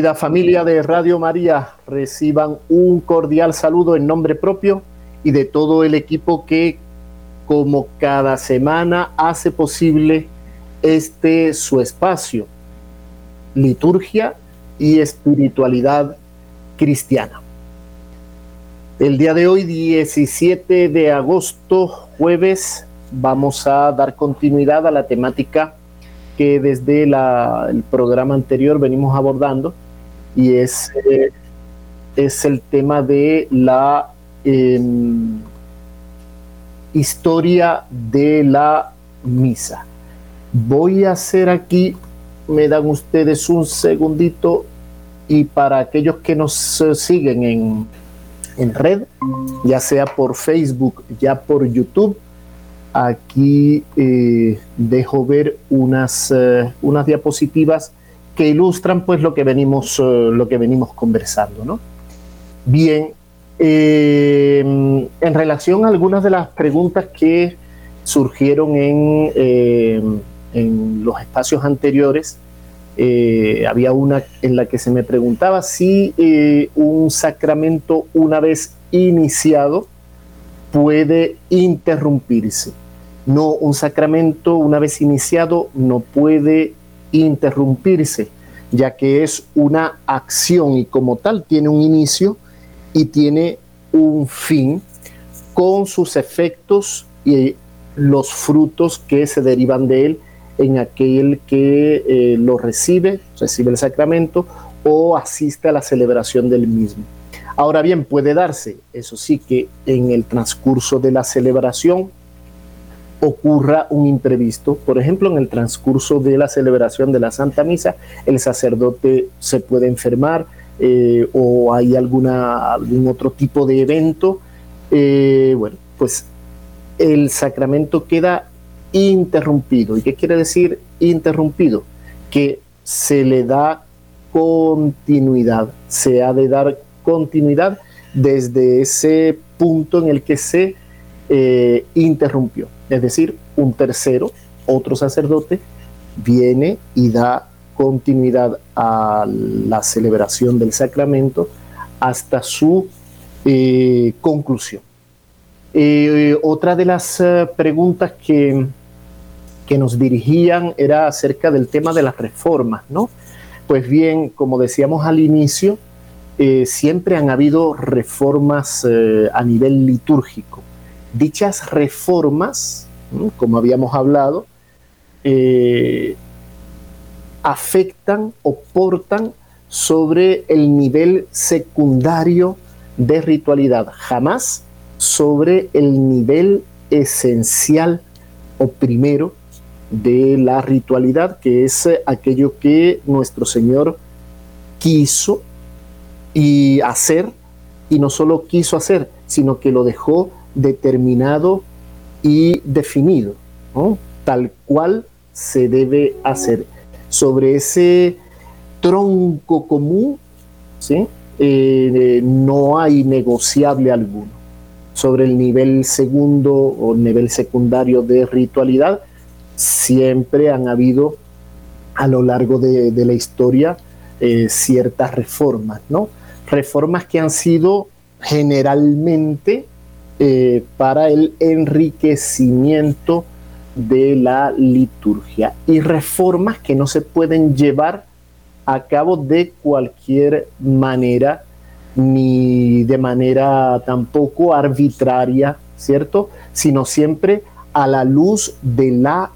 Querida familia de Radio María, reciban un cordial saludo en nombre propio y de todo el equipo que, como cada semana, hace posible este su espacio, liturgia y espiritualidad cristiana. El día de hoy, 17 de agosto, jueves, vamos a dar continuidad a la temática que desde el programa anterior venimos abordando y es, eh, es el tema de la em, historia de la misa. Voy a hacer aquí, me dan ustedes un segundito y para aquellos que nos siguen en, en red, ya sea por Facebook, ya por YouTube, Aquí eh, dejo ver unas, eh, unas diapositivas que ilustran pues lo que venimos, eh, lo que venimos conversando. ¿no? Bien, en relación a algunas de las preguntas que surgieron en, en los espacios anteriores, había una en la que se me preguntaba si un sacramento una vez iniciado puede interrumpirse. No, un sacramento una vez iniciado no puede interrumpirse, ya que es una acción y como tal tiene un inicio y tiene un fin con sus efectos y los frutos que se derivan de él en aquel que eh, lo recibe, recibe el sacramento o asiste a la celebración del mismo. Ahora bien, puede darse, eso sí, que en el transcurso de la celebración ocurra un imprevisto. Por ejemplo, en el transcurso de la celebración de la Santa Misa, el sacerdote se puede enfermar eh, o hay algún otro tipo de evento. Eh, bueno, pues el sacramento queda interrumpido. ¿Y qué quiere decir interrumpido? Que se le da continuidad, se ha de dar continuidad desde ese punto en el que se eh, interrumpió. Es decir, un tercero, otro sacerdote, viene y da continuidad a la celebración del sacramento hasta su eh, conclusión. Eh, otra de las preguntas que, que nos dirigían era acerca del tema de las reformas, ¿no? Pues bien, como decíamos al inicio, eh, siempre han habido reformas eh, a nivel litúrgico. Dichas reformas, como habíamos hablado, eh, afectan o portan sobre el nivel secundario de ritualidad, jamás sobre el nivel esencial o primero de la ritualidad, que es aquello que nuestro Señor quiso y hacer, y no solo quiso hacer, sino que lo dejó determinado y definido, tal cual se debe hacer. Sobre ese tronco común, ¿sí? Eh, no hay negociable alguno. Sobre el nivel segundo o nivel secundario de ritualidad, siempre han habido a lo largo de, la historia eh, ciertas reformas, ¿no? reformas que han sido generalmente eh, para el enriquecimiento de la liturgia y reformas que no se pueden llevar a cabo de cualquier manera ni de manera tampoco arbitraria, ¿cierto? Sino siempre a la luz de la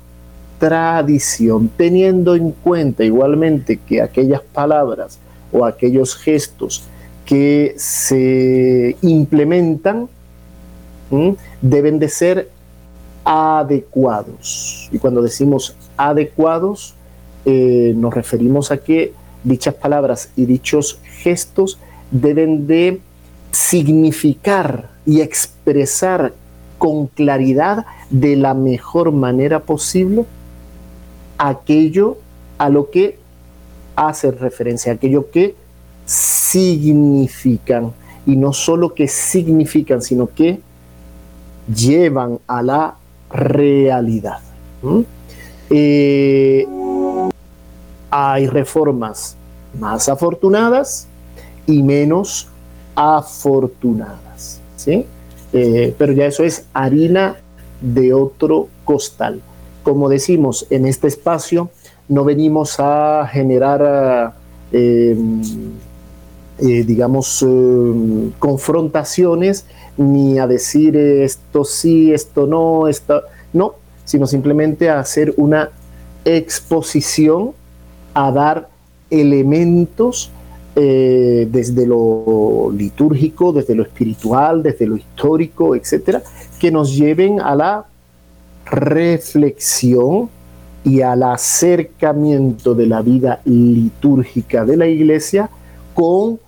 tradición, teniendo en cuenta igualmente que aquellas palabras o aquellos gestos que se implementan deben de ser adecuados. Y cuando decimos adecuados, eh, nos referimos a que dichas palabras y dichos gestos deben de significar y expresar con claridad de la mejor manera posible aquello a lo que hace referencia, aquello que significan, y no solo que significan, sino que llevan a la realidad. Eh, hay reformas más afortunadas y menos afortunadas. ¿sí? Eh, pero ya eso es harina de otro costal. Como decimos, en este espacio no venimos a generar, eh, eh, digamos, confrontaciones ni a decir esto sí, esto no, esto no, sino simplemente a hacer una exposición, a dar elementos eh, desde lo litúrgico, desde lo espiritual, desde lo histórico, etcétera, que nos lleven a la reflexión y al acercamiento de la vida litúrgica de la iglesia con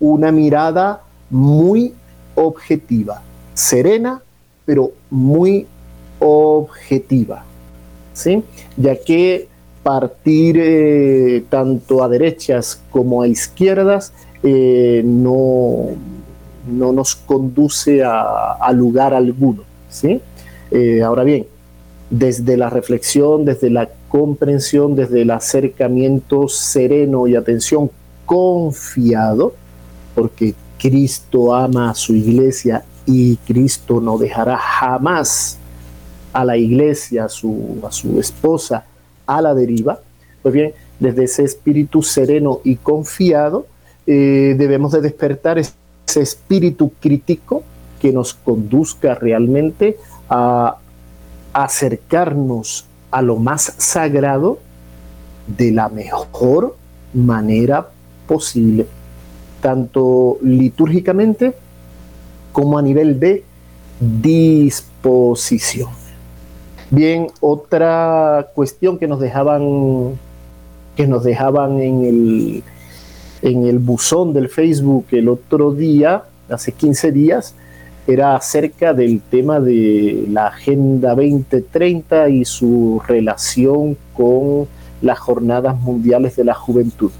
una mirada muy objetiva, serena, pero muy objetiva, ¿sí? Ya que partir eh, tanto a derechas como a izquierdas eh, no, no nos conduce a, lugar alguno. ¿sí? Eh, ahora bien, desde la reflexión, desde la comprensión, desde el acercamiento sereno y atención confiado, porque Cristo ama a su iglesia y Cristo no dejará jamás a la iglesia, a su, a su esposa, a la deriva, pues bien, desde ese espíritu sereno y confiado, eh, debemos de despertar ese espíritu crítico que nos conduzca realmente a acercarnos a lo más sagrado de la mejor manera posible, tanto litúrgicamente como a nivel de disposición. Bien, otra cuestión que nos dejaban, que nos dejaban en el, en el buzón del Facebook el otro día, hace 15 días, era acerca del tema de la Agenda 2030 y su relación con las Jornadas Mundiales de la Juventud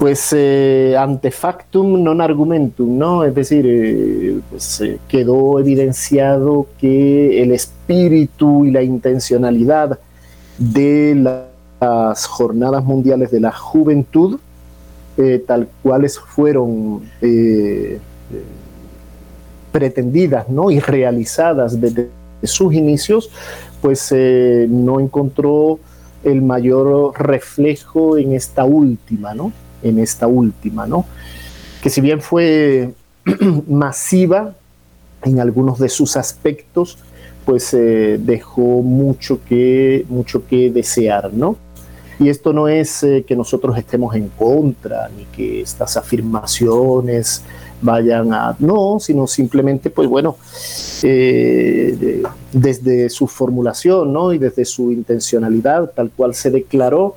pues eh, ante factum non argumentum, ¿no? Es decir, eh, pues, eh, quedó evidenciado que el espíritu y la intencionalidad de las jornadas mundiales de la juventud, tal cuales fueron pretendidas ¿no? y realizadas desde sus inicios, pues no encontró el mayor reflejo en esta última, ¿no? En esta última, ¿no? Que si bien fue masiva en algunos de sus aspectos, pues eh, dejó mucho que, mucho que desear, ¿no? Y esto no es eh, que nosotros estemos en contra, ni que estas afirmaciones vayan a... No, sino simplemente, pues bueno, eh, desde su formulación, ¿no? Y desde su intencionalidad, tal cual se declaró,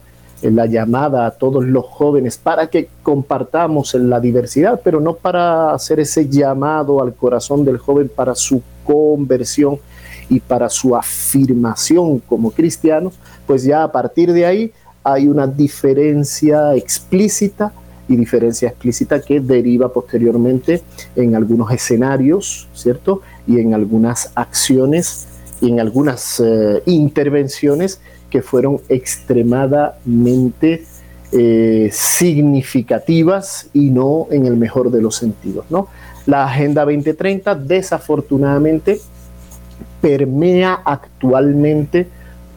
la llamada a todos los jóvenes para que compartamos en la diversidad, pero no para hacer ese llamado al corazón del joven para su conversión y para su afirmación como cristianos, pues ya a partir de ahí hay una diferencia explícita y diferencia explícita que deriva posteriormente en algunos escenarios, ¿cierto? Y en algunas acciones y en algunas eh, intervenciones que fueron extremadamente eh, significativas y no en el mejor de los sentidos. ¿no? La Agenda 2030 desafortunadamente permea actualmente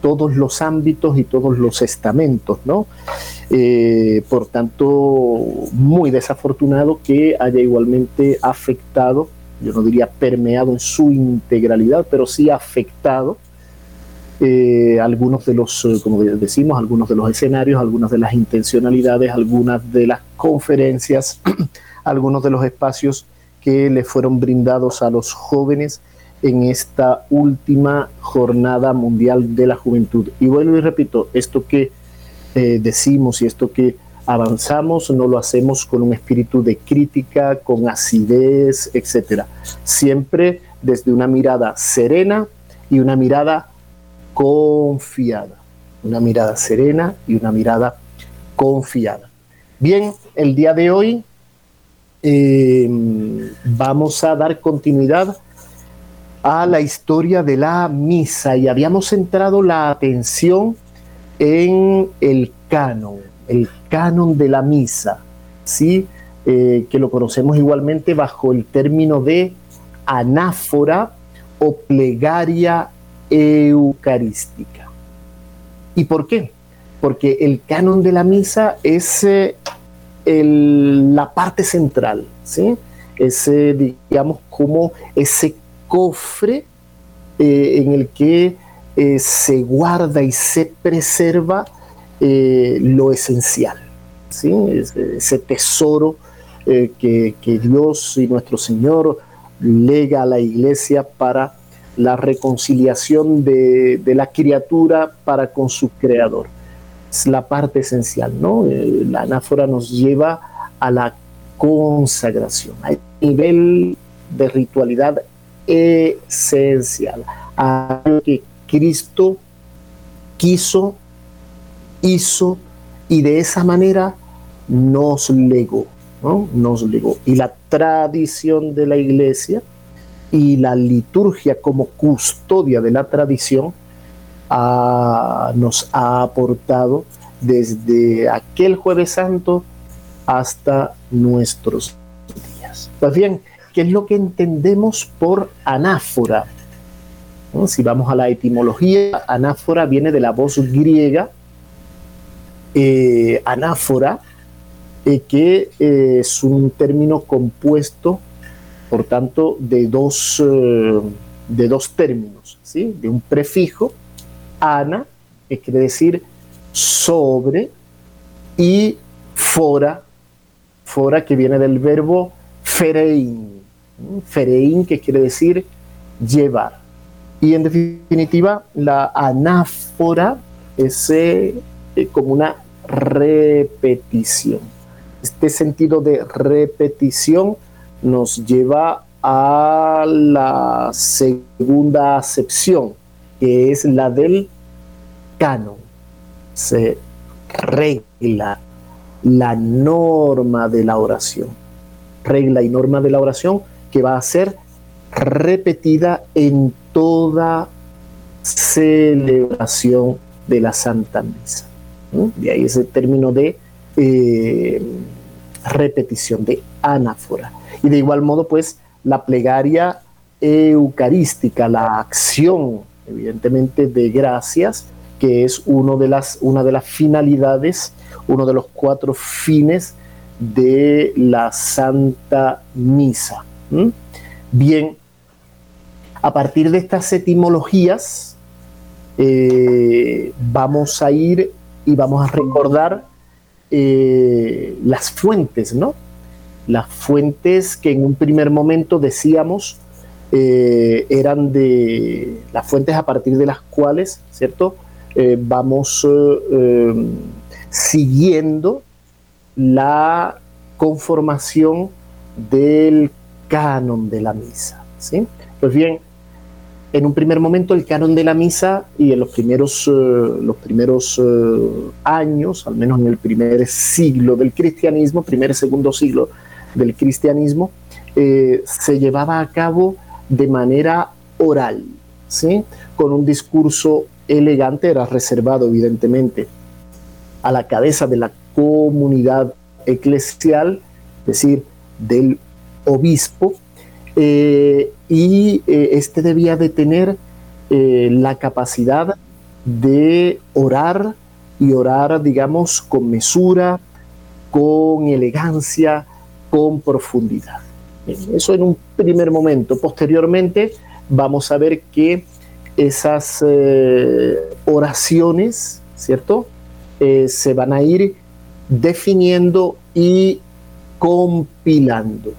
todos los ámbitos y todos los estamentos, ¿no? Eh, por tanto, muy desafortunado que haya igualmente afectado, yo no diría permeado en su integralidad, pero sí afectado eh, algunos de los, eh, como decimos, algunos de los escenarios, algunas de las intencionalidades, algunas de las conferencias, algunos de los espacios que le fueron brindados a los jóvenes en esta última jornada mundial de la juventud. Y vuelvo y repito, esto que eh, decimos y esto que avanzamos no lo hacemos con un espíritu de crítica, con acidez, etcétera. Siempre desde una mirada serena y una mirada confiada, una mirada serena y una mirada confiada. Bien, el día de hoy eh, vamos a dar continuidad a la historia de la misa y habíamos centrado la atención en el canon, el canon de la misa, ¿sí? Eh, que lo conocemos igualmente bajo el término de anáfora o plegaria eucarística. ¿Y por qué? Porque el canon de la misa es eh, la parte central, ¿sí? Es, digamos, como ese cofre eh, en el que eh, se guarda y se preserva lo esencial, ¿sí? Ese, tesoro que, que Dios y nuestro Señor lega a la iglesia para la reconciliación de, la criatura para con su creador. Es la parte esencial, ¿no? Eh, la anáfora nos lleva a la consagración, a nivel de ritualidad esencial, a lo que Cristo quiso, hizo y de esa manera nos legó, ¿no? Nos legó. Y la tradición de la iglesia, y la liturgia como custodia de la tradición nos ha aportado desde aquel jueves santo hasta nuestros días. Pues bien, ¿qué es lo que entendemos por anáfora? Si vamos a la etimología, anáfora viene de la voz griega eh, anáfora, eh, que eh, es un término compuesto por tanto, de dos, eh, de dos términos, ¿sí? de un prefijo, ana, que quiere decir sobre, y fora, fora que viene del verbo ferein, ferein que quiere decir llevar. Y en definitiva, la anáfora es eh, como una repetición. Este sentido de repetición nos lleva a la segunda acepción, que es la del canon. Se regla la norma de la oración. Regla y norma de la oración que va a ser repetida en toda celebración de la Santa Misa. De ahí ese término de eh, repetición, de anáfora. Y de igual modo, pues, la plegaria eucarística, la acción, evidentemente, de gracias, que es de las, una de las finalidades, uno de los cuatro fines de la Santa Misa. Bien, a partir de estas etimologías, eh, vamos a ir y vamos a recordar eh, las fuentes, ¿no? Las fuentes que en un primer momento decíamos eh, eran de las fuentes a partir de las cuales, ¿cierto? Eh, vamos eh, siguiendo la conformación del canon de la misa, ¿sí? Pues bien, en un primer momento el canon de la misa y en los primeros, los primeros años, al menos en el primer siglo del cristianismo, primer segundo siglo del cristianismo, eh, se llevaba a cabo de manera oral, ¿sí? con un discurso elegante, era reservado evidentemente a la cabeza de la comunidad eclesial, es decir, del obispo, eh, y eh, este debía de tener la capacidad de orar y orar, digamos, con mesura, con elegancia, con profundidad. Eso en un primer momento. Posteriormente vamos a ver que esas eh, oraciones, ¿cierto? Eh, se van a ir definiendo y compilando.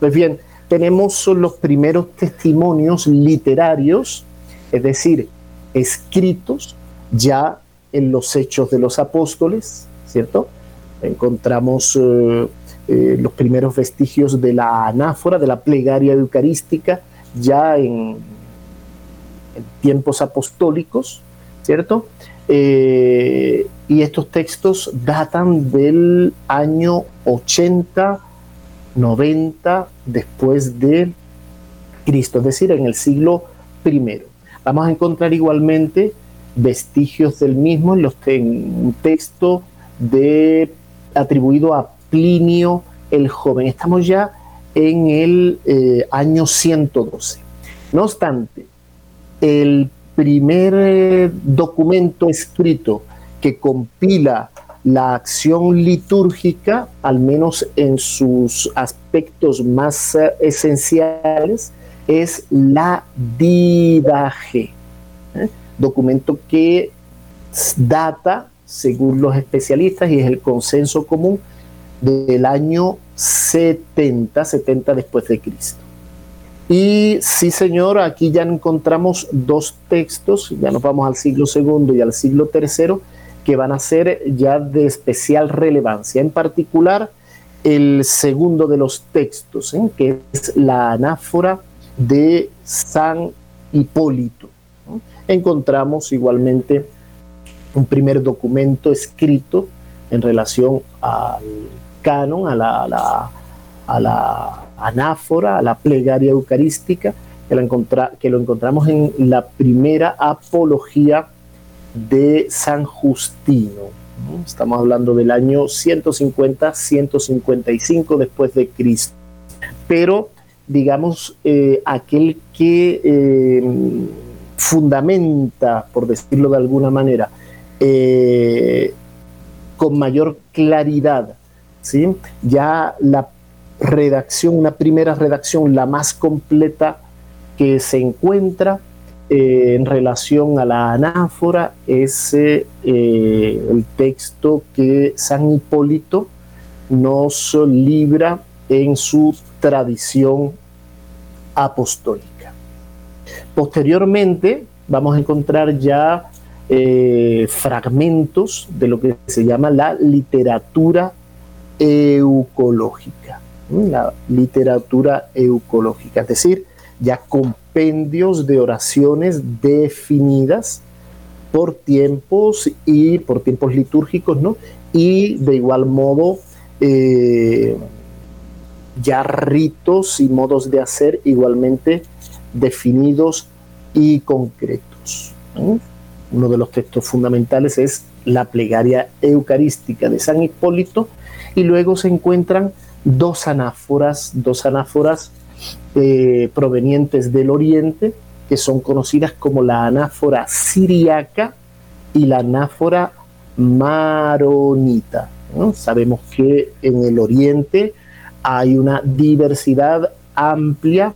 Pues bien, tenemos los primeros testimonios literarios, es decir, escritos ya en los hechos de los apóstoles, ¿cierto? Encontramos eh, eh, los primeros vestigios de la anáfora, de la plegaria eucarística, ya en, tiempos apostólicos, ¿cierto? Eh, y estos textos datan del año 80, 90 después de Cristo, es decir, en el siglo I. Vamos a encontrar igualmente vestigios del mismo en, los, un texto de, atribuido a Plinio el Joven. Estamos ya en el eh, año 112. No obstante, el primer eh, documento escrito que compila la acción litúrgica, al menos en sus aspectos más eh, esenciales, es la Didaje, documento que data, según los especialistas, y es el consenso común, del año 70, 70 después de Cristo. Y sí, señor, aquí ya encontramos dos textos, ya nos vamos al siglo segundo y al siglo tercero, que van a ser ya de especial relevancia. En particular, el segundo de los textos, ¿eh? que es la anáfora de San Hipólito. Encontramos igualmente un primer documento escrito en relación al canon, a la, anáfora, a la plegaria eucarística, que, que lo encontramos en la primera apología de San Justino. Estamos hablando del año 150-155 después de Cristo. Pero, digamos, eh, aquel que eh, fundamenta, por decirlo de alguna manera, eh, con mayor claridad, ¿sí? ya la redacción, una primera redacción, la más completa que se encuentra, eh, en relación a la anáfora es eh, el texto que San Hipólito nos libra en su tradición apostólica. Posteriormente vamos a encontrar ya eh, fragmentos de lo que se llama la literatura eucológica, la literatura eucológica, es decir, ya compendios de oraciones definidas por tiempos y por tiempos litúrgicos, ¿no? Y de igual modo, eh, ya ritos y modos de hacer igualmente definidos y concretos. Uno de los textos fundamentales es la plegaria eucarística de San Hipólito y luego se encuentran dos anáforas, dos anáforas eh, provenientes del oriente, que son conocidas como la anáfora siriaca y la anáfora maronita. Sabemos que en el oriente hay una diversidad amplia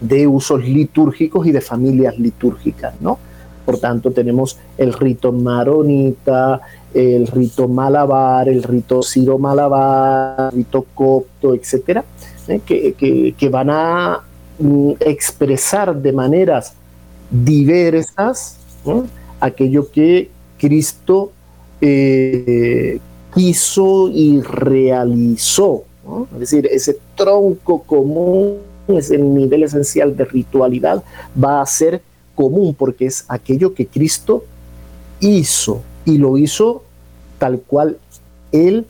de usos litúrgicos y de familias litúrgicas, ¿no? Por tanto, tenemos el rito maronita, el rito malabar, el rito siro-malabar, el rito copto, etcétera, ¿eh? que, van a mm, expresar de maneras diversas aquello que Cristo eh, hizo y realizó. Es decir, ese tronco común, ese nivel esencial de ritualidad va a ser común porque es aquello que Cristo hizo y lo hizo tal cual Él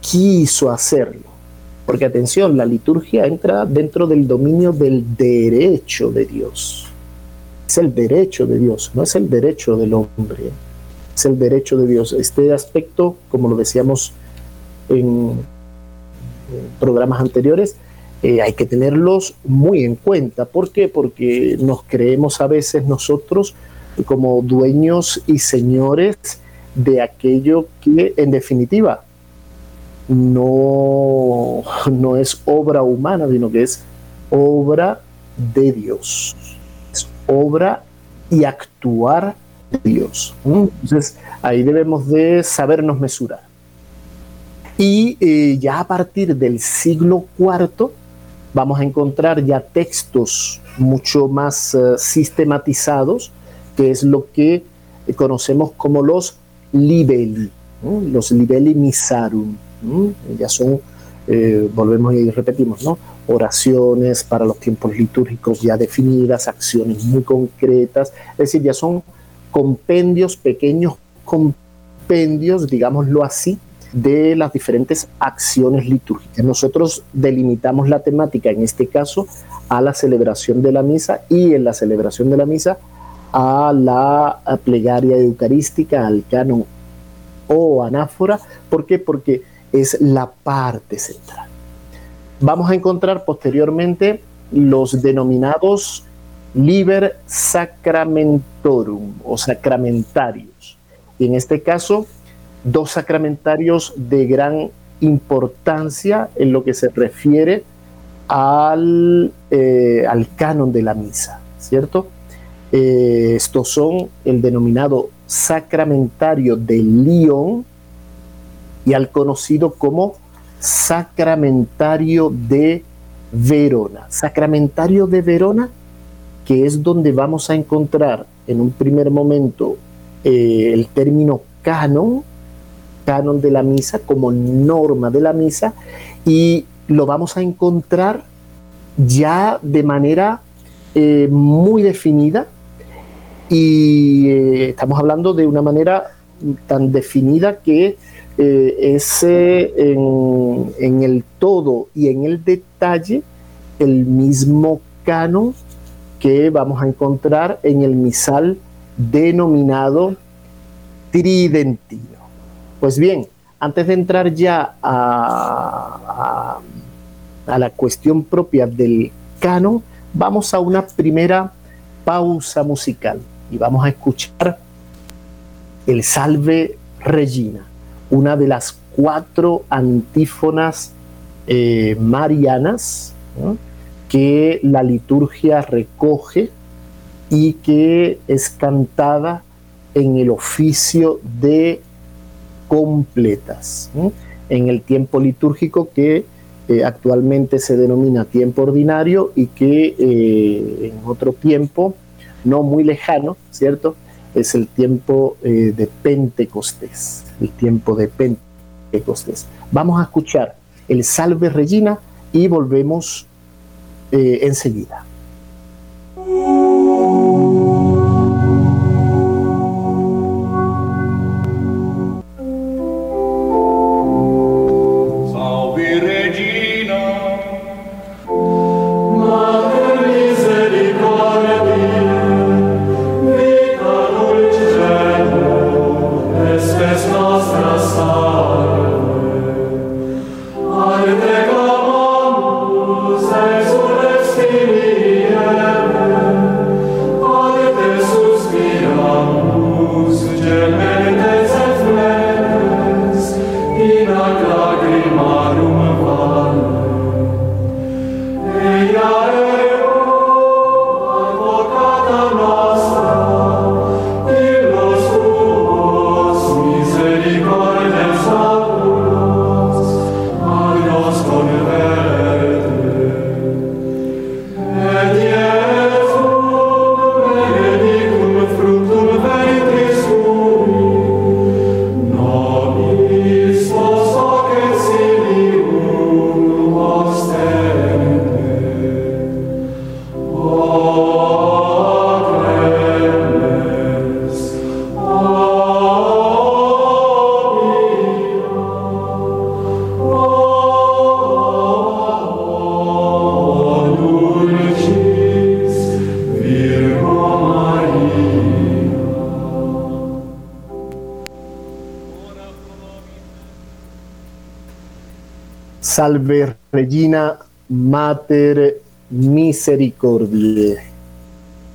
quiso hacerlo. Porque atención, la liturgia entra dentro del dominio del derecho de Dios. Es el derecho de Dios, no es el derecho del hombre. Es el derecho de Dios. Este aspecto, como lo decíamos en programas anteriores, eh, hay que tenerlos muy en cuenta. ¿Por qué? Porque nos creemos a veces nosotros como dueños y señores de aquello que en definitiva no, no es obra humana, sino que es obra de Dios. Es obra y actuar de Dios. Entonces ahí debemos de sabernos mesurar. Y eh, ya a partir del siglo IV vamos a encontrar ya textos mucho más eh, sistematizados, que es lo que conocemos como los libelli, los libelli misarum. Ya son, eh, volvemos y repetimos, ¿no? oraciones para los tiempos litúrgicos ya definidas, acciones muy concretas, es decir, ya son compendios, pequeños compendios, digámoslo así, de las diferentes acciones litúrgicas. Nosotros delimitamos la temática, en este caso, a la celebración de la misa y en la celebración de la misa a la plegaria eucarística, al canon o anáfora. ¿Por qué? Porque es la parte central. Vamos a encontrar posteriormente los denominados liber sacramentorum o sacramentarios. Y en este caso, dos sacramentarios de gran importancia en lo que se refiere al, eh, al canon de la misa, ¿cierto? Eh, estos son el denominado sacramentario de Lyon y al conocido como sacramentario de Verona. Sacramentario de Verona, que es donde vamos a encontrar en un primer momento eh, el término canon, canon de la misa como norma de la misa, y lo vamos a encontrar ya de manera eh, muy definida y eh, estamos hablando de una manera tan definida que eh, es en, en, el todo y en el detalle el mismo canon que vamos a encontrar en el misal denominado tridentino. Pues bien, antes de entrar ya a, a, la cuestión propia del canon, vamos a una primera pausa musical y vamos a escuchar el Salve Regina, una de las cuatro antífonas eh, marianas que la liturgia recoge y que es cantada en el oficio de completas, en el tiempo litúrgico que eh, actualmente se denomina tiempo ordinario y que eh, en otro tiempo no muy lejano, ¿cierto? Es el tiempo eh, de Pentecostés, el tiempo de Pentecostés. Vamos a escuchar el Salve Regina y volvemos enseguida. Salve Regina Mater Misericordiae.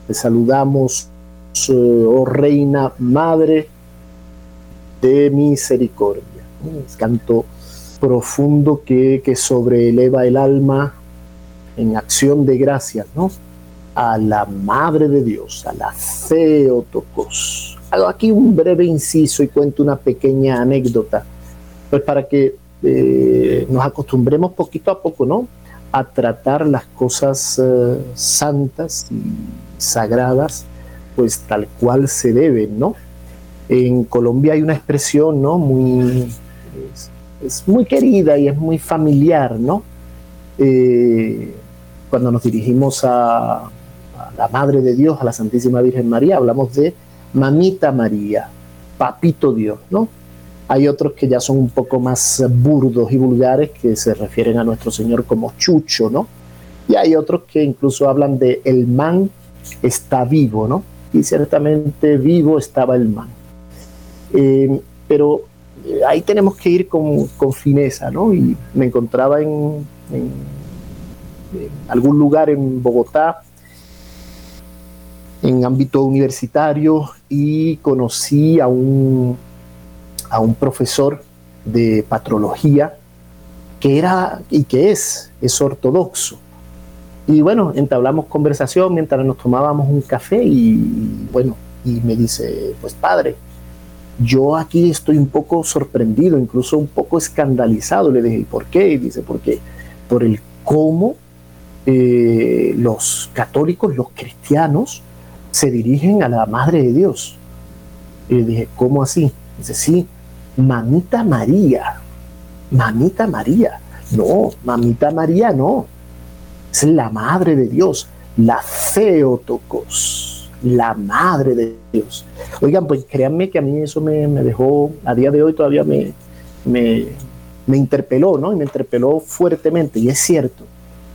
Te saludamos, oh Reina Madre de Misericordia. Es canto profundo que, que sobreeleva el alma en acción de gracias, ¿no? A la Madre de Dios, a la Theotokos. Hago aquí un breve inciso y cuento una pequeña anécdota, pues para que eh, nos acostumbremos poquito a poco, ¿no? A tratar las cosas eh, santas y sagradas, pues tal cual se deben, ¿no? En Colombia hay una expresión, ¿no? Muy, es, muy querida y es muy familiar, ¿no? Eh, cuando nos dirigimos a, a la Madre de Dios, a la Santísima Virgen María, hablamos de Mamita María, Papito Dios, ¿no? Hay otros que ya son un poco más burdos y vulgares que se refieren a nuestro Señor como chucho, ¿no? Y hay otros que incluso hablan de el man está vivo, ¿no? Y ciertamente vivo estaba el man. Eh, pero eh, ahí tenemos que ir con, fineza, ¿no? Y me encontraba en, algún lugar en Bogotá, en ámbito universitario, y conocí a un, a un profesor de patrología que era y que es, es ortodoxo. Y bueno, entablamos conversación mientras nos tomábamos un café y bueno, y me dice, pues padre, yo aquí estoy un poco sorprendido, incluso un poco escandalizado. Le dije, ¿por qué? Y dice, porque por el cómo eh, los católicos, los cristianos, se dirigen a la Madre de Dios. Y le dije, ¿cómo así? Dice, sí, mamita María, mamita María. No, mamita María no. Es la Madre de Dios, la Theotokos la madre de Dios. Oigan, pues créanme que a mí eso me, dejó, a día de hoy todavía me, me, interpeló, ¿no? Y me interpeló fuertemente. Y es cierto,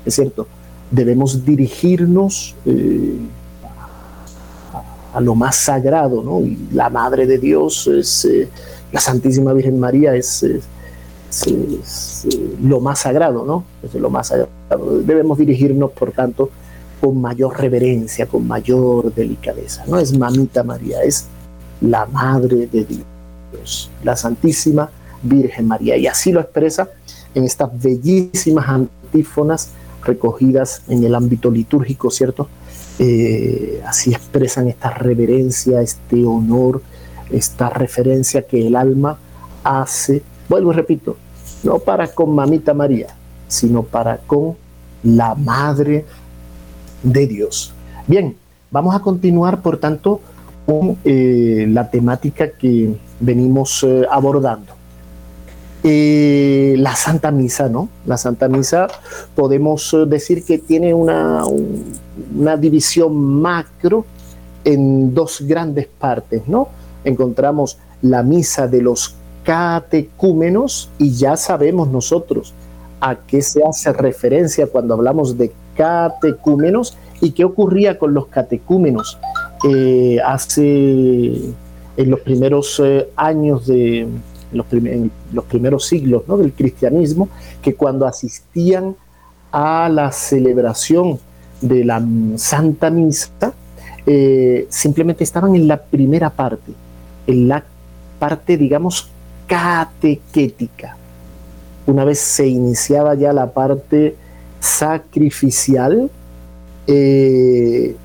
es cierto, debemos dirigirnos eh, a, lo más sagrado, ¿no? Y la madre de Dios es, eh, la Santísima Virgen María es, lo más sagrado, ¿no? Es lo más sagrado. Debemos dirigirnos, por tanto, con mayor reverencia, con mayor delicadeza. No es mamita María, es la Madre de Dios, la Santísima Virgen María. Y así lo expresa en estas bellísimas antífonas recogidas en el ámbito litúrgico, ¿cierto? Eh, así expresan esta reverencia, este honor, esta referencia que el alma hace, vuelvo y repito, no para con mamita María, sino para con la Madre de Dios. Bien, vamos a continuar, por tanto, con eh, la temática que venimos eh, abordando. Eh, la Santa Misa, ¿no? La Santa Misa podemos decir que tiene una, una división macro en dos grandes partes, ¿no? Encontramos la misa de los catecúmenos y ya sabemos nosotros a qué se hace referencia cuando hablamos de catecúmenos y qué ocurría con los catecúmenos eh, hace en los primeros eh, años de los, los, primeros siglos del cristianismo, que cuando asistían a la celebración de la Santa Misa, eh, simplemente estaban en la primera parte, en la parte, digamos, catequética. Una vez se iniciaba ya la parte sacrificial, eh,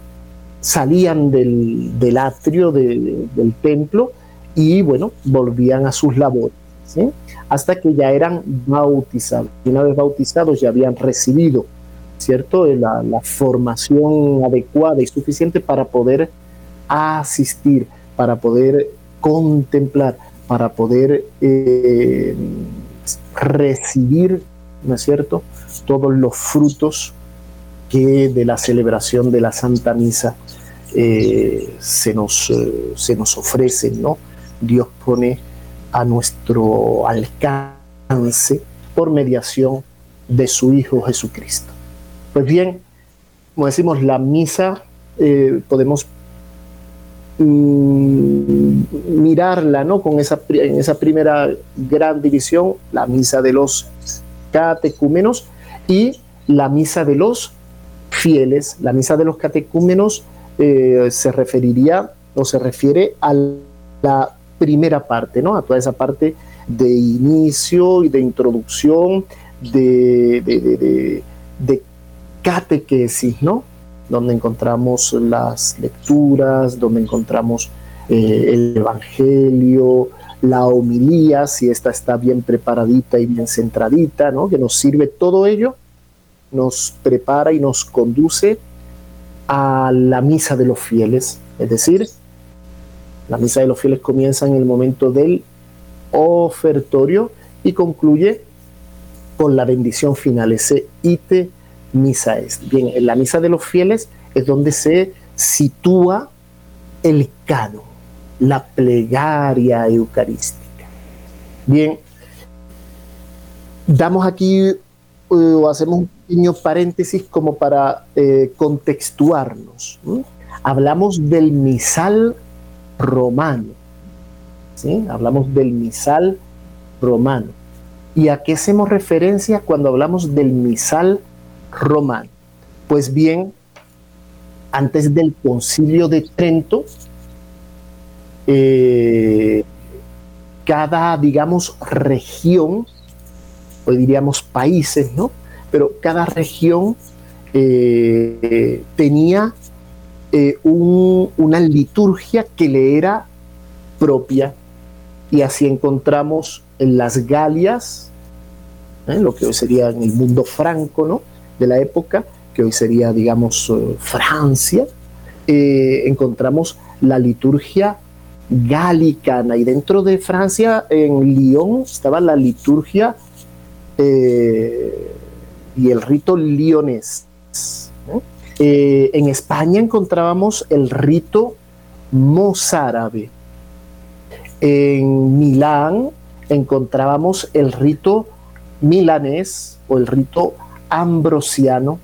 salían del, atrio del templo y bueno, volvían a sus labores, hasta que ya eran bautizados. Y una vez bautizados ya habían recibido, ¿cierto?, la, formación adecuada y suficiente para poder asistir, para poder contemplar, para poder eh, recibir, ¿no es cierto?, todos los frutos que de la celebración de la Santa Misa eh, se, nos, eh, se nos ofrecen, ¿no? Dios pone a nuestro alcance por mediación de su Hijo Jesucristo. Pues bien, como decimos, la misa podemos mm, mirarla ¿no? con esa, en esa primera gran división, la misa de los catecúmenos y la misa de los fieles, la misa de los catecúmenos eh, se referiría o se refiere a la primera parte, ¿no? A toda esa parte de inicio y de introducción, de, de, catequesis, ¿no? Donde encontramos las lecturas, donde encontramos eh, el Evangelio, la homilía, si esta está bien preparadita y bien centradita, ¿no? Que nos sirve todo ello nos prepara y nos conduce a la misa de los fieles, es decir, la misa de los fieles comienza en el momento del ofertorio y concluye con la bendición final, ese ite misa es. Bien, en la misa de los fieles es donde se sitúa el cano, la plegaria eucarística. Bien, damos aquí o hacemos un pequeño paréntesis como para eh, contextuarnos. Hablamos del misal romano, ¿sí? hablamos del misal romano. ¿Y a qué hacemos referencia cuando hablamos del misal romano? Pues bien, antes del concilio de Trento, eh, cada, digamos, región, o diríamos países, ¿no? Pero cada región eh, tenía eh, una liturgia que le era propia y así encontramos en las Galias, ¿eh? lo que hoy sería en el mundo franco ¿no? De la época, que hoy sería, digamos, eh, Francia, eh, encontramos la liturgia galicana y dentro de Francia, en Lyon, estaba la liturgia y el rito lionés. en España encontrábamos el rito mozárabe. En Milán encontrábamos el rito milanés o el rito ambrosiano.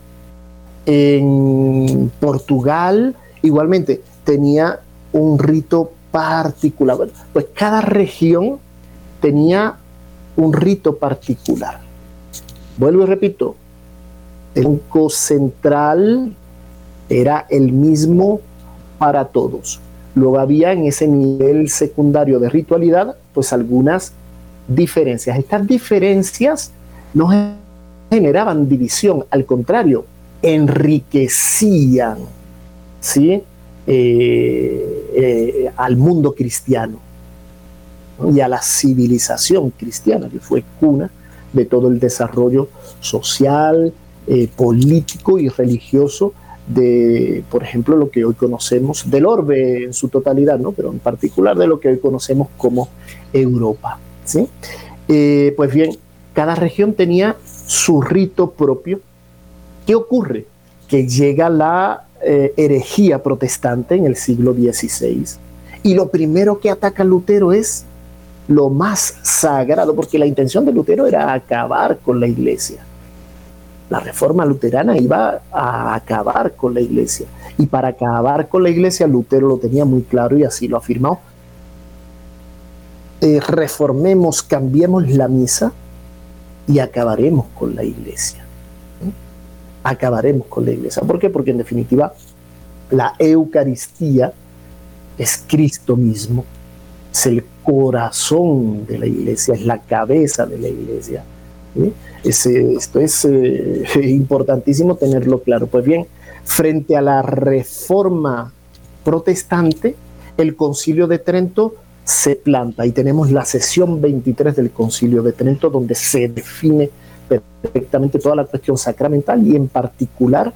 En Portugal igualmente tenía un rito particular. pues cada región tenía un rito particular. Vuelvo y repito, el banco central era el mismo para todos. Luego había en ese nivel secundario de ritualidad, pues algunas diferencias. Estas diferencias no generaban división, al contrario, enriquecían ¿sí? Eh, eh, al mundo cristiano y a la civilización cristiana, que fue cuna de todo el desarrollo social, eh, político y religioso de, por ejemplo, lo que hoy conocemos del orbe en su totalidad, ¿no? pero en particular de lo que hoy conocemos como Europa. ¿sí? Pues bien, cada región tenía su rito propio. ¿Qué ocurre? Que llega la eh, herejía protestante en el siglo XVI y lo primero que ataca Lutero es lo más sagrado, porque la intención de Lutero era acabar con la iglesia. La reforma luterana iba a acabar con la iglesia. Y para acabar con la iglesia, Lutero lo tenía muy claro y así lo afirmó eh, reformemos, cambiemos la misa y acabaremos con la iglesia. Acabaremos con la iglesia. ¿Por qué? Porque en definitiva la Eucaristía es Cristo mismo, es el corazón de la iglesia, es la cabeza de la iglesia. esto es eh, importantísimo tenerlo claro. Pues bien, frente a la reforma protestante, el concilio de Trento se planta y tenemos la sesión 23 del Concilio de Trento donde se define perfectamente toda la cuestión sacramental y en particular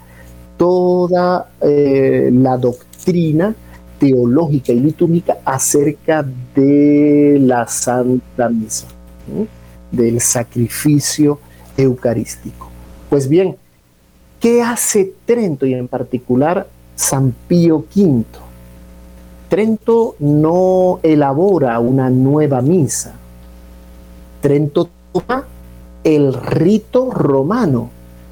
toda eh, la doctrina teológica y litúrgica acerca de la Santa Misa, del sacrificio eucarístico. Pues bien, ¿qué hace Trento y en particular San Pío V? Trento no elabora una nueva misa. Trento toma el rito romano,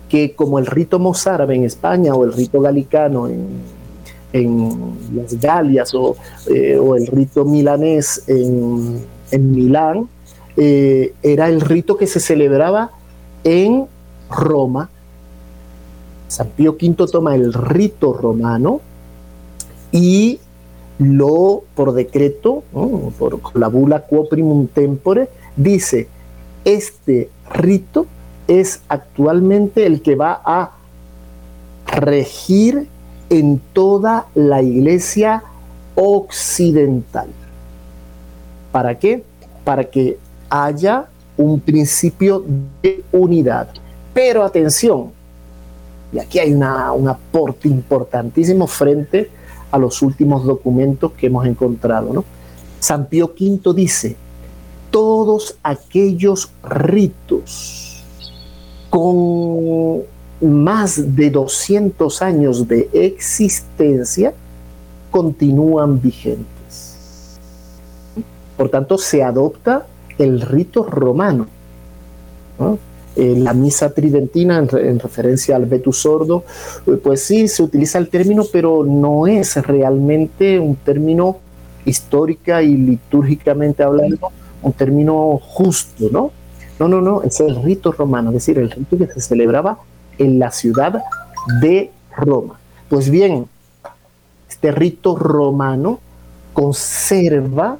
que como el rito mozárabe en España o el rito galicano en, las Galias eh, o, el rito milanés en, Milán, eh, era el rito que se celebraba en Roma. San Pío V toma el rito romano y lo por decreto, por la bula quo primum tempore, dice, este rito es actualmente el que va a regir en toda la iglesia occidental. ¿Para qué? Para que haya un principio de unidad. Pero atención, y aquí hay una, un aporte importantísimo frente a los últimos documentos que hemos encontrado. ¿no? San Pío V dice, todos aquellos ritos con más de 200 años de existencia continúan vigentes. Por tanto, se adopta el rito romano. ¿no? Eh, la misa tridentina en, referencia al vetus sordo, eh, pues sí, se utiliza el término, pero no es realmente un término histórica y litúrgicamente hablando un término justo, ¿no? No, no, no, es el rito romano, es decir, el rito que se celebraba en la ciudad de Roma. Pues bien, este rito romano conserva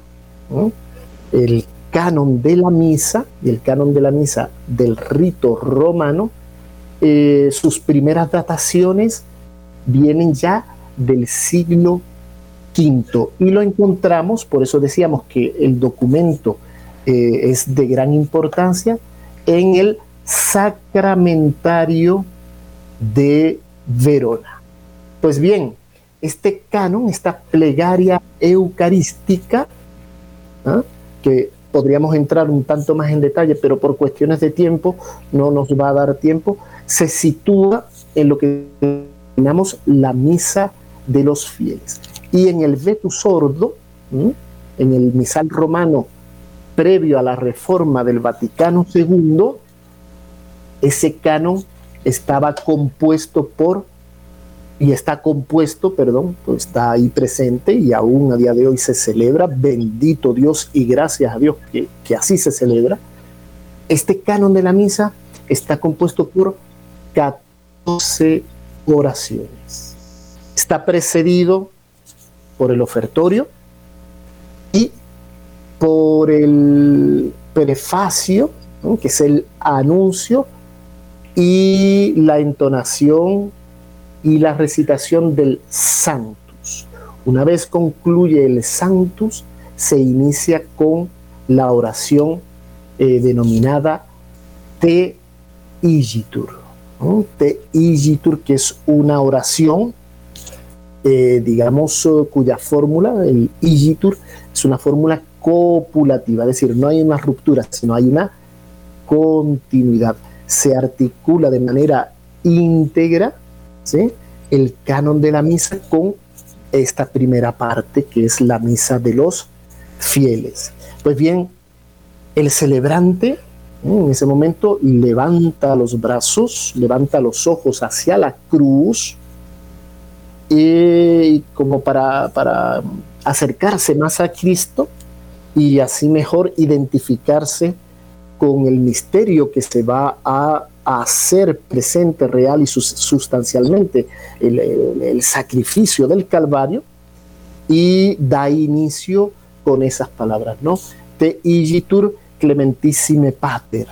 el canon de la misa, y el canon de la misa del rito romano, eh, sus primeras dataciones vienen ya del siglo V y lo encontramos, por eso decíamos que el documento eh, es de gran importancia, en el sacramentario de Verona. Pues bien, este canon, esta plegaria eucarística, ¿ah? que podríamos entrar un tanto más en detalle, pero por cuestiones de tiempo no nos va a dar tiempo, se sitúa en lo que llamamos la misa de los fieles. Y en el vetus sordo, en el misal romano previo a la reforma del Vaticano II, ese canon estaba compuesto por, y está compuesto, perdón, pues está ahí presente y aún a día de hoy se celebra, bendito Dios y gracias a Dios que, que así se celebra. Este canon de la misa está compuesto por 14 oraciones. Está precedido por el ofertorio y por el prefacio, que es el anuncio y la entonación y la recitación del Santus. Una vez concluye el Santus, se inicia con la oración eh, denominada Te Igitur. Te Igitur, que es una oración, eh, digamos, eh, cuya fórmula, el Igitur, es una fórmula copulativa, es decir, no hay una ruptura, sino hay una continuidad se articula de manera íntegra el canon de la misa con esta primera parte que es la misa de los fieles. Pues bien, el celebrante en ese momento levanta los brazos, levanta los ojos hacia la cruz y como para, para acercarse más a Cristo y así mejor identificarse con el misterio que se va a hacer presente real y sustancialmente el, sacrificio del Calvario y da inicio con esas palabras, ¿no? Te igitur clementissime pater.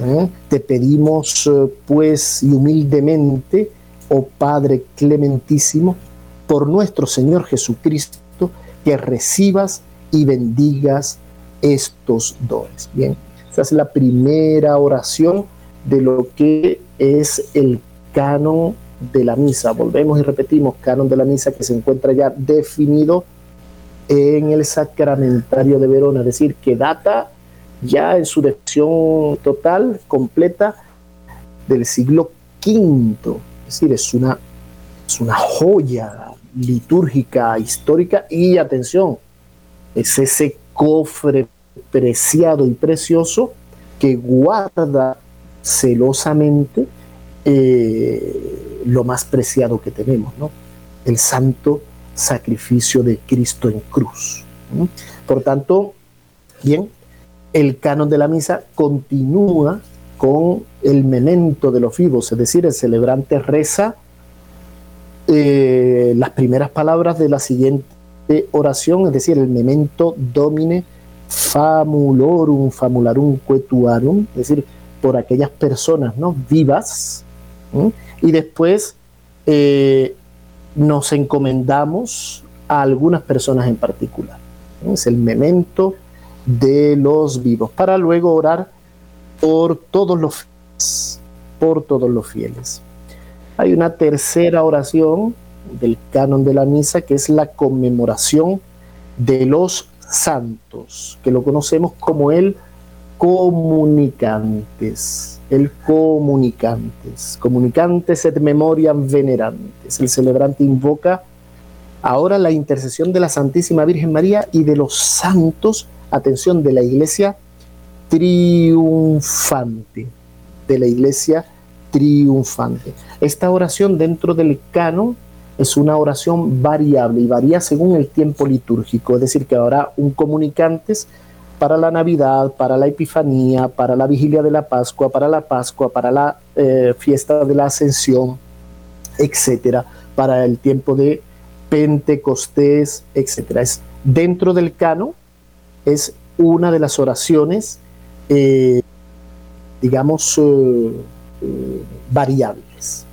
¿eh? Te pedimos eh, pues y humildemente, oh Padre clementísimo, por nuestro Señor Jesucristo, que recibas y bendigas estos dones. Bien, es la primera oración de lo que es el canon de la misa. Volvemos y repetimos, canon de la misa que se encuentra ya definido en el sacramentario de Verona, es decir, que data ya en su definición total, completa, del siglo V. Es decir, es una, es una joya litúrgica, histórica y atención, es ese cofre preciado y precioso que guarda celosamente eh, lo más preciado que tenemos, ¿no? el santo sacrificio de Cristo en cruz. Por tanto, bien, el canon de la misa continúa con el memento de los vivos, es decir, el celebrante reza eh, las primeras palabras de la siguiente oración, es decir, el memento domine famulorum, famularum, quetuarum, es decir, por aquellas personas ¿no? vivas, y después eh, nos encomendamos a algunas personas en particular. Es el memento de los vivos, para luego orar por todos los fieles, por todos los fieles. Hay una tercera oración del canon de la misa que es la conmemoración de los santos, que lo conocemos como el comunicantes, el comunicantes, comunicantes et memoriam venerantes. El celebrante invoca ahora la intercesión de la Santísima Virgen María y de los santos, atención, de la iglesia triunfante, de la iglesia triunfante. Esta oración dentro del canon es una oración variable y varía según el tiempo litúrgico, es decir, que habrá un comunicantes para la Navidad, para la Epifanía, para la vigilia de la Pascua, para la Pascua, para la eh, fiesta de la Ascensión, etcétera, para el tiempo de Pentecostés, etcétera. Es dentro del cano, es una de las oraciones, eh, digamos, eh, variables.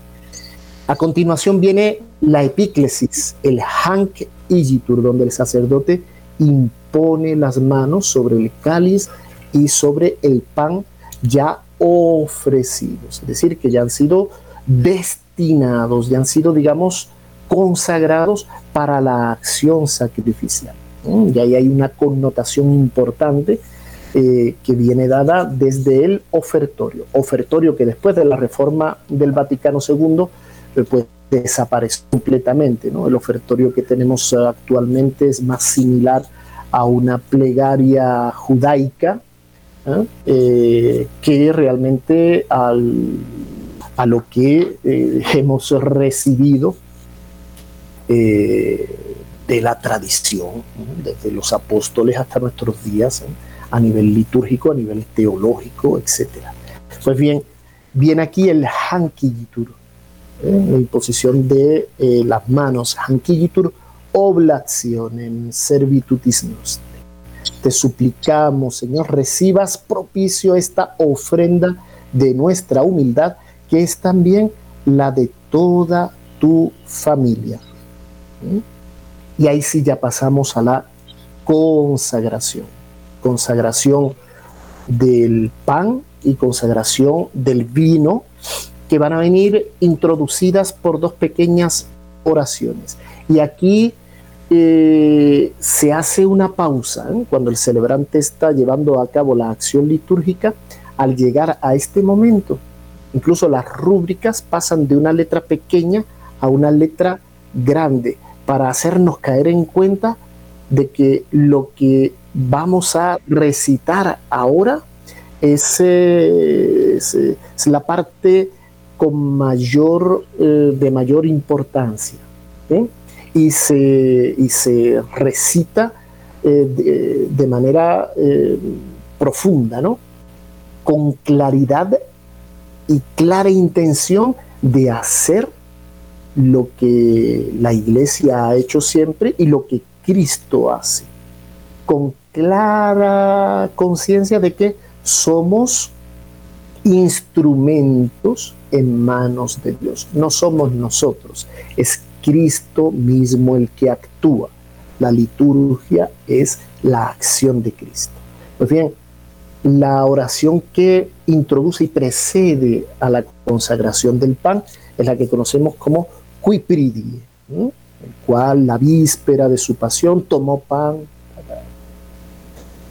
A continuación viene la epíclesis, el Hank Igitur, donde el sacerdote impone las manos sobre el cáliz y sobre el pan ya ofrecidos, es decir, que ya han sido destinados, ya han sido, digamos, consagrados para la acción sacrificial. Y ahí hay una connotación importante eh, que viene dada desde el ofertorio. Ofertorio que después de la reforma del Vaticano II, eh, pues desaparece completamente. ¿no? El ofertorio que tenemos actualmente es más similar a una plegaria judaica ¿eh? Eh, que realmente al, a lo que eh, hemos recibido de la tradición, desde los apóstoles hasta nuestros días, a nivel litúrgico, a nivel teológico, etc. Pues bien, viene aquí el hankiyitur, la imposición de las manos, hankiyitur, oblacionem servitutis nostri. Te suplicamos, Señor, recibas propicio esta ofrenda de nuestra humildad, que es también la de toda tu familia. ¿Mm? Y ahí sí ya pasamos a la consagración. Consagración del pan y consagración del vino, que van a venir introducidas por dos pequeñas oraciones. Y aquí eh, se hace una pausa ¿eh? cuando el celebrante está llevando a cabo la acción litúrgica. Al llegar a este momento, incluso las rúbricas pasan de una letra pequeña a una letra grande para hacernos caer en cuenta de que lo que vamos a recitar ahora es, eh, la parte con mayor, de mayor importancia y se, y se recita eh, de, manera eh, profunda, ¿no? con claridad y clara intención de hacer lo que la iglesia ha hecho siempre y lo que Cristo hace, con clara conciencia de que somos instrumentos en manos de Dios, no somos nosotros, es Cristo mismo el que actúa. La liturgia es la acción de Cristo. Pues bien, la oración que introduce y precede a la consagración del pan es la que conocemos como Quipridie, el cual la víspera de su pasión tomó pan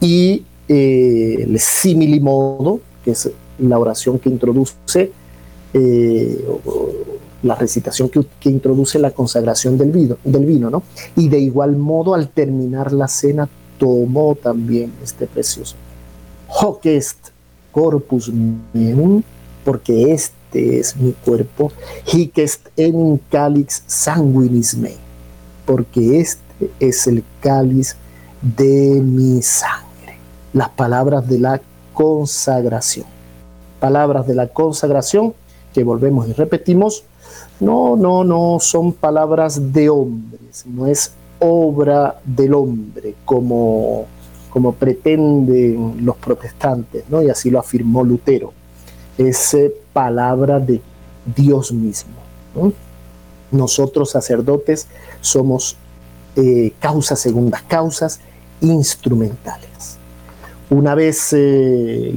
y eh, el similimodo, que es la oración que introduce eh, la recitación que, introduce la consagración del vino, del vino, ¿no? Y de igual modo, al terminar la cena, tomó también este precioso. Hoc est corpus meum, porque este es mi cuerpo, hic est en calix sanguinis mei, porque este es el cáliz de mi sangre. Las palabras de la consagración. Palabras de la consagración que volvemos y repetimos no, no, no son palabras de hombres, no es obra del hombre como, como pretenden los protestantes, ¿no? y así lo afirmó Lutero. Es eh, palabra de Dios mismo. Nosotros sacerdotes somos eh, causas, segundas causas, instrumentales. Una vez eh,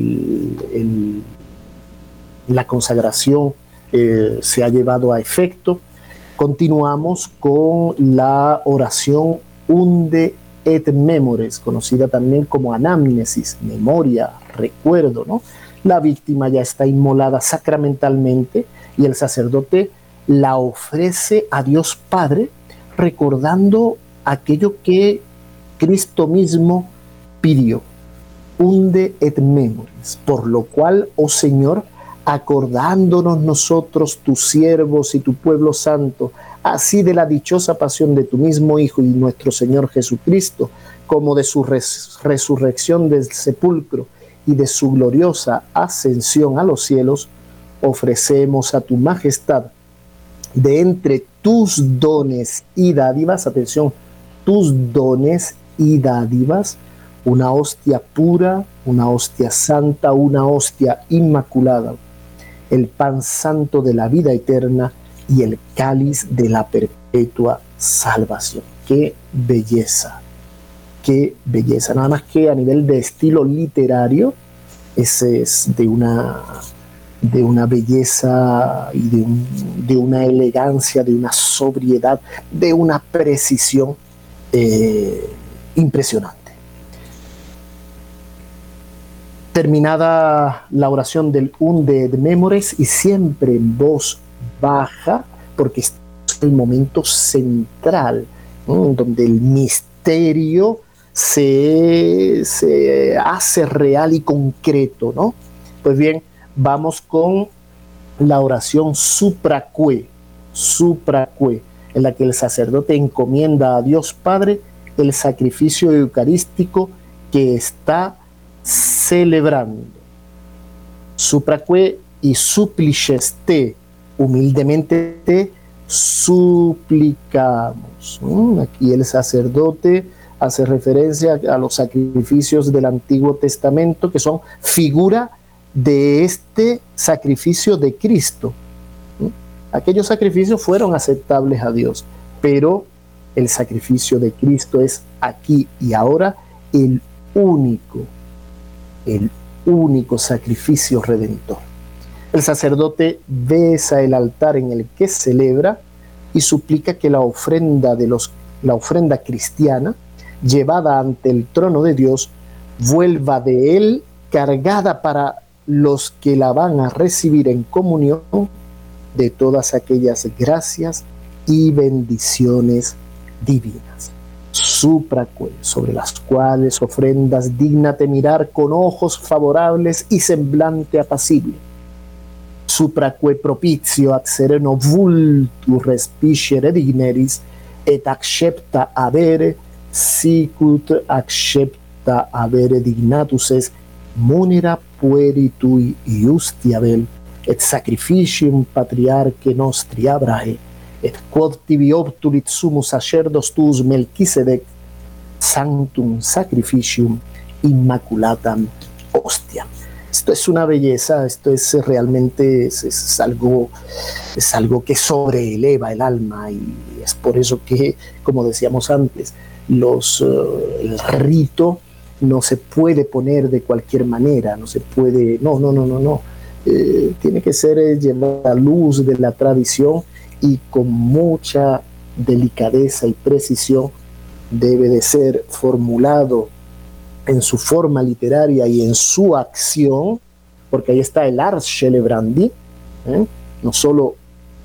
la consagración eh, se ha llevado a efecto. Continuamos con la oración unde et memores, conocida también como anamnesis, memoria, recuerdo, ¿no? La víctima ya está inmolada sacramentalmente y el sacerdote la ofrece a Dios Padre recordando aquello que Cristo mismo pidió, unde et memores, por lo cual, oh Señor, acordándonos nosotros, tus siervos y tu pueblo santo, así de la dichosa pasión de tu mismo Hijo y nuestro Señor Jesucristo, como de su resurrección del sepulcro y de su gloriosa ascensión a los cielos, ofrecemos a tu majestad de entre tus dones y dádivas, atención, tus dones y dádivas, una hostia pura, una hostia santa, una hostia inmaculada, el pan santo de la vida eterna y el cáliz de la perpetua salvación. Qué belleza, qué belleza. Nada más que a nivel de estilo literario, ese es de una, de una belleza y de, una elegancia, de una sobriedad, de una precisión eh, impresionante. Terminada la oración del Unde de Memores y siempre en voz baja, porque es el momento central, donde el misterio se, se, hace real y concreto, ¿no? Pues bien, vamos con la oración supracue, supracue, en la que el sacerdote encomienda a Dios Padre el sacrificio eucarístico que está celebrando. Supraque y supliceste, humildemente te suplicamos. Aquí el sacerdote hace referencia a los sacrificios del Antiguo Testamento, que son figura de este sacrificio de Cristo. Aquellos sacrificios fueron aceptables a Dios, pero el sacrificio de Cristo es aquí y ahora el único, el único sacrificio redentor. El sacerdote besa el altar en el que celebra y suplica que la ofrenda de los la ofrenda cristiana llevada ante el trono de Dios vuelva de él cargada para los que la van a recibir en comunión de todas aquellas gracias y bendiciones divinas. Supracue, sobre las cuales ofrendas digna de mirar con ojos favorables y semblante apacible. Supracue propizio ad sereno vultu respicere digneris et accepta avere sicut accepta avere dignatus es munera pueritui iustiabel et sacrificium patriarche nostri Abrahe et quod tibi obtulit sumus sacerdos tuus Melquisedec sanctum sacrificium immaculatam hostia. Esto es una belleza, esto es realmente es, es, algo, es algo que sobreeleva el alma y es por eso que, como decíamos antes, los, uh, el rito no se puede poner de cualquier manera, no se puede, no, no, no, no, no. Eh, tiene que ser eh, la luz de la tradición y con mucha delicadeza y precisión debe de ser formulado en su forma literaria y en su acción, porque ahí está el ars celebrandi, ¿eh? no solo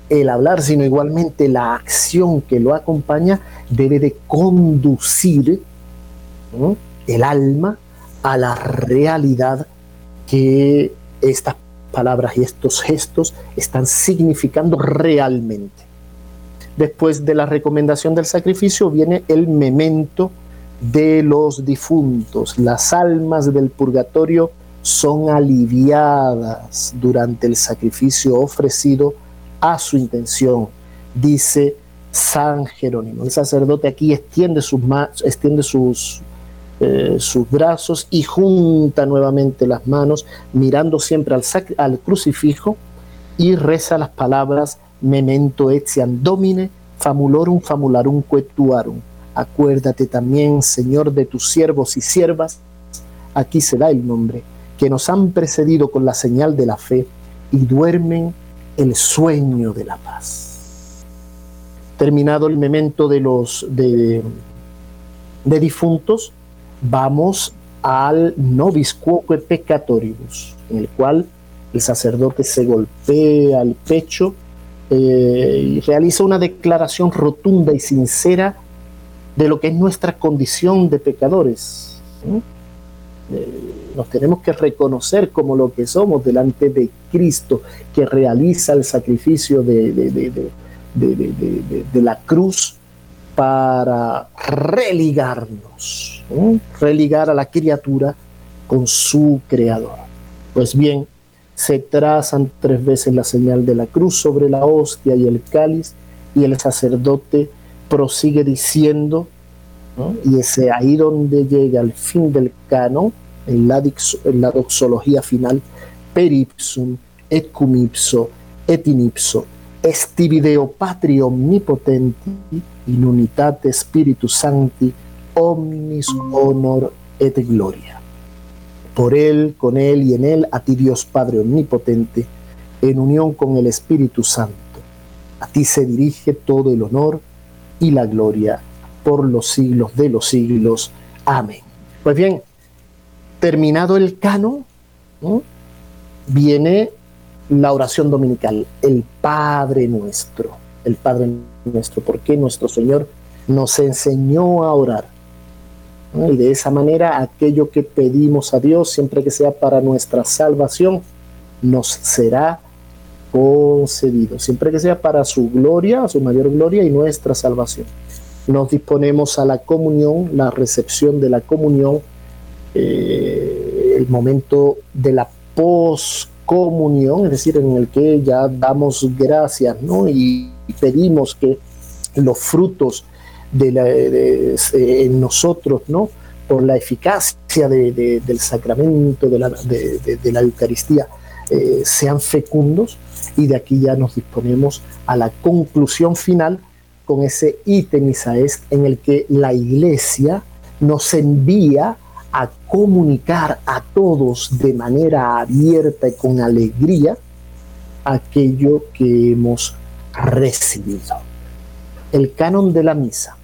el hablar, sino igualmente la acción que lo acompaña debe de conducir el alma a la realidad que estas palabras y estos gestos están significando realmente. Después de la recomendación del sacrificio viene el memento de los difuntos. Las almas del purgatorio son aliviadas durante el sacrificio ofrecido a su intención, dice San Jerónimo. El sacerdote aquí extiende sus, extiende sus, eh, sus brazos y junta nuevamente las manos, mirando siempre al, al crucifijo y reza las palabras memento etiam domine, famulorum famularum quetuarum. Acuérdate también, Señor, de tus siervos y siervas, aquí se da el nombre, que nos han precedido con la señal de la fe y duermen el sueño de la paz. Terminado el memento de los de, de difuntos, vamos al nobis quoque peccatoribus, en el cual el sacerdote se golpea el pecho eh, y realiza una declaración rotunda y sincera de lo que es nuestra condición de pecadores. Eh, nos tenemos que reconocer como lo que somos delante de Cristo, que realiza el sacrificio de, la cruz para religarnos, religar a la criatura con su creador. Pues bien, se trazan tres veces la señal de la cruz sobre la hostia y el cáliz y el sacerdote prosigue diciendo, y es ahí donde llega el fin del canon, en la, doxología final, peripsum, et cum ipso, et in ipso, esti video patri omnipotenti, in unitate Spiritus Sancti, omnis honor et gloria. Por Él, con Él y en Él, a ti Dios Padre Omnipotente, en unión con el Espíritu Santo. A ti se dirige todo el honor y la gloria por los siglos de los siglos. Amén. Pues bien, terminado el canon, viene la oración dominical, el Padre nuestro, el Padre nuestro, porque nuestro Señor nos enseñó a orar. Y de esa manera aquello que pedimos a Dios, siempre que sea para nuestra salvación, nos será concedido, siempre que sea para su gloria, su mayor gloria y nuestra salvación. Nos disponemos a la comunión, la recepción de la comunión, eh, el momento de la pos comunión, es decir, en el que ya damos gracias, ¿no? Y, pedimos que los frutos de, en nosotros, ¿no? Por la eficacia del sacramento de la, Eucaristía, eh, sean fecundos y de aquí ya nos disponemos a la conclusión final con ese ítem en el que la iglesia nos envía a comunicar a todos de manera abierta y con alegría aquello que hemos recibido. El canon de la misa.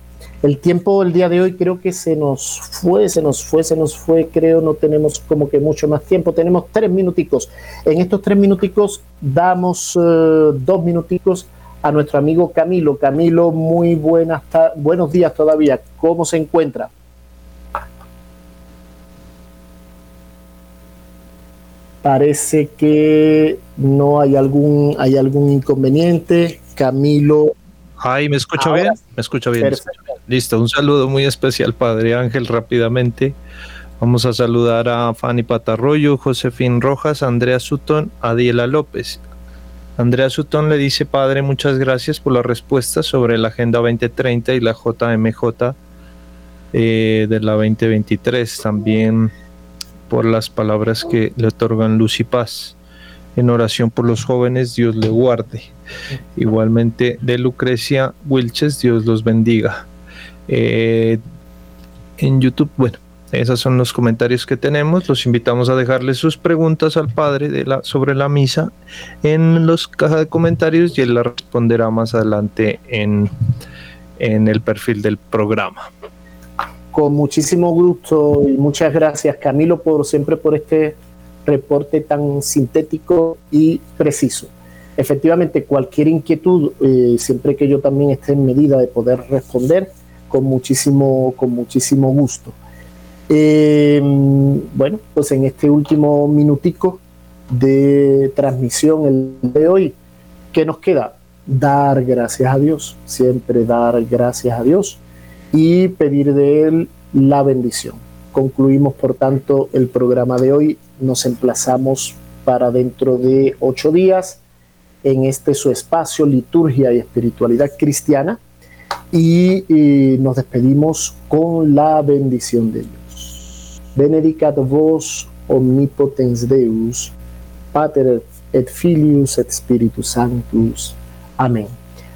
El tiempo del día de hoy creo que se nos fue, se nos fue, se nos fue, creo no tenemos como que mucho más tiempo, tenemos tres minuticos. En estos tres minuticos damos eh, dos minuticos a nuestro amigo Camilo. Camilo, muy buenas buenos días todavía. ¿Cómo se encuentra? Parece que no hay algún, hay algún inconveniente. Camilo. Ay, ¿me escucho bien? ¿Me escucho bien? Listo, un saludo muy especial, Padre Ángel, rápidamente. Vamos a saludar a Fanny Patarroyo, Josefín Rojas, Andrea Sutton, Adiela López. Andrea Sutton le dice, Padre, muchas gracias por la respuesta sobre la Agenda 2030 y la JMJ eh, de la 2023. También por las palabras que le otorgan luz y paz. En oración por los jóvenes, Dios le guarde. Igualmente de Lucrecia Wilches, Dios los bendiga. Eh, en YouTube, bueno, esos son los comentarios que tenemos. Los invitamos a dejarle sus preguntas al Padre sobre la misa en los cajas de comentarios y él la responderá más adelante en, en el perfil del programa. Con muchísimo gusto y muchas gracias Camilo por siempre por este reporte tan sintético y preciso. Efectivamente, cualquier inquietud, eh, siempre que yo también esté en medida de poder responder, con muchísimo, con muchísimo gusto. Eh, bueno, pues en este último minutico de transmisión el de hoy, ¿qué nos queda? Dar gracias a Dios, siempre dar gracias a Dios y pedir de Él la bendición. Concluimos, por tanto, el programa de hoy. Nos emplazamos para dentro de ocho días en este su espacio, liturgia y espiritualidad cristiana. Y, nos despedimos con la bendición de Dios. Benedicat vos omnipotens Deus, Pater et Filius et Spiritus Sanctus. Amén.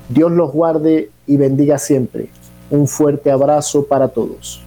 Dios los guarde y bendiga siempre. Un fuerte abrazo para todos.